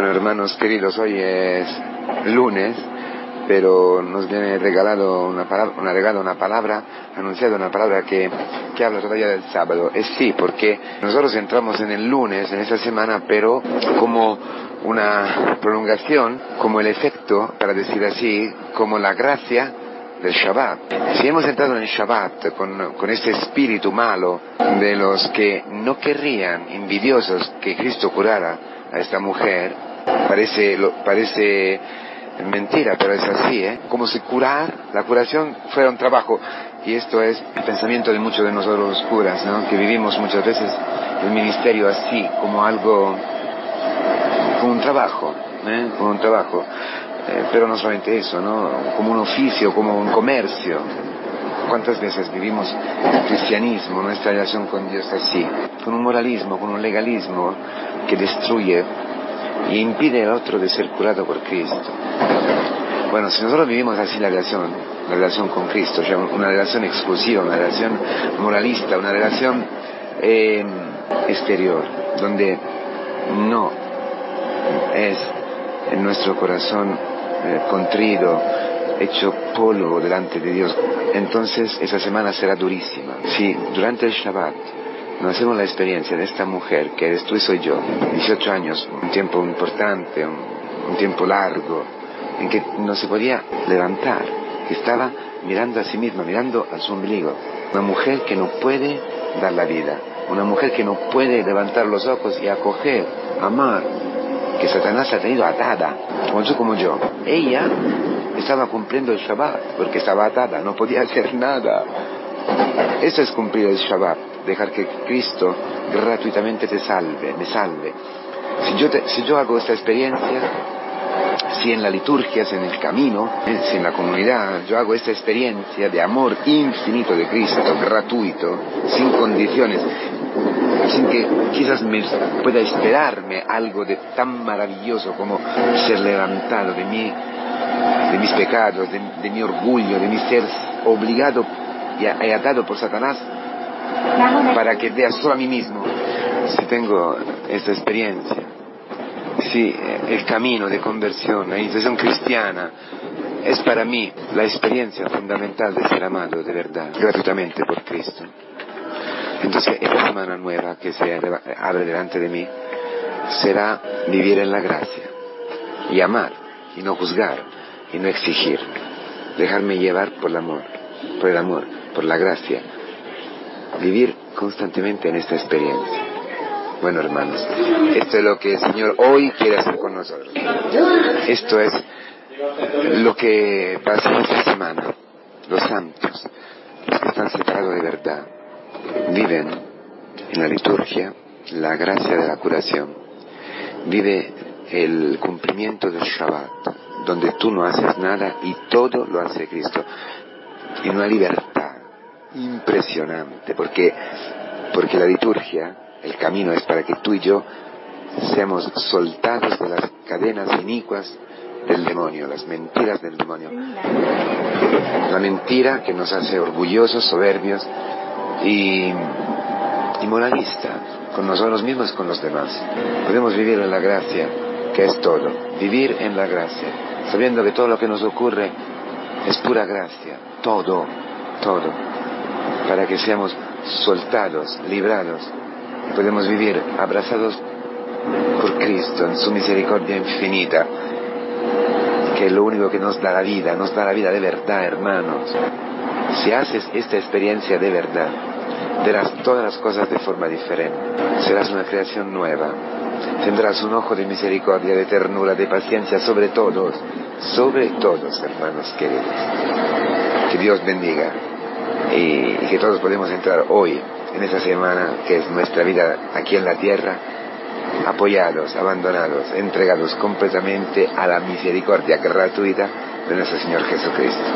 Bueno, hermanos queridos, hoy es lunes, pero nos viene regalado una palabra, una, regalada una palabra, anunciada una palabra que, que habla todavía del sábado. Es sí, porque nosotros entramos en el lunes, en esta semana, pero como una prolongación, como el efecto, para decir así, como la gracia del Shabbat. Si hemos entrado en el Shabbat con, con, este espíritu malo de los que no querrían, envidiosos, que Cristo curara a esta mujer, parece, lo, parece mentira, pero es así, ¿eh? Como si curar, la curación fuera un trabajo. Y esto es el pensamiento de muchos de nosotros los curas, ¿no? Que vivimos muchas veces el ministerio así, como algo, como un trabajo, ¿eh? Como un trabajo. Eh, pero no solamente eso, ¿no? Como un oficio, como un comercio. ¿Cuántas veces vivimos el cristianismo, nuestra relación con Dios así? Con un moralismo, con un legalismo que destruye y impide al otro de ser curado por Cristo. Bueno, si nosotros vivimos así la relación, la relación con Cristo, una relación exclusiva, una relación moralista, una relación eh, exterior, donde no es en nuestro corazón eh, contrido, hecho polvo delante de Dios, entonces esa semana será durísima. Si durante el Shabbat no hacemos la experiencia de esta mujer, que eres tú y soy yo, 18 años, un tiempo importante, un, tiempo largo, en que no se podía levantar, que estaba mirando a sí misma, mirando a su ombligo. Una mujer que no puede dar la vida, una mujer que no puede levantar los ojos y acoger, amar, que Satanás ha tenido atada, como tú como yo. Ella estaba cumpliendo el Shabbat, porque estaba atada, no podía hacer nada. Eso es cumplir el Shabbat, dejar que Cristo gratuitamente te salve, me salve. Si yo, hago esta experiencia, si en la liturgia, si en el camino, si en la comunidad, yo hago esta experiencia de amor infinito de Cristo, gratuito, sin condiciones, sin que quizás me pueda esperarme algo de tan maravilloso como ser levantado de, mi, de mis pecados, de mi orgullo, de mi ser obligado y atado por Satanás para que vea solo a mí mismo. Si tengo esta experiencia, si el camino de conversión, la iniciación cristiana, es para mí la experiencia fundamental de ser amado de verdad, gratuitamente por Cristo. Entonces, esta semana nueva que se abre delante de mí será vivir en la gracia y amar y no juzgar y no exigir, dejarme llevar por el amor, por el amor, por la gracia, vivir constantemente en esta experiencia. Bueno, hermanos, esto es lo que el Señor hoy quiere hacer con nosotros. Esto es lo que pasa esta semana. Los santos, los que están separados de verdad, viven en la liturgia la gracia de la curación. Vive el cumplimiento del Shabbat, donde tú no haces nada y todo lo hace Cristo. En una libertad impresionante, porque, porque la liturgia, el camino es para que tú y yo seamos soltados de las cadenas inicuas del demonio, las mentiras del demonio. La mentira que nos hace orgullosos, soberbios y, y moralistas, con nosotros mismos y con los demás. Podemos vivir en la gracia, que es todo. Vivir en la gracia, sabiendo que todo lo que nos ocurre es pura gracia, todo, todo, para que seamos soltados, librados, podemos vivir abrazados por Cristo en su misericordia infinita, que es lo único que nos da la vida, nos da la vida de verdad, hermanos. Si haces esta experiencia de verdad, verás todas las cosas de forma diferente. Serás una creación nueva. Tendrás un ojo de misericordia, de ternura, de paciencia sobre todos, sobre todos, hermanos queridos. Que Dios bendiga y, que todos podemos entrar hoy en esta semana que es nuestra vida aquí en la tierra, apoyados, abandonados, entregados completamente a la misericordia gratuita de nuestro Señor Jesucristo.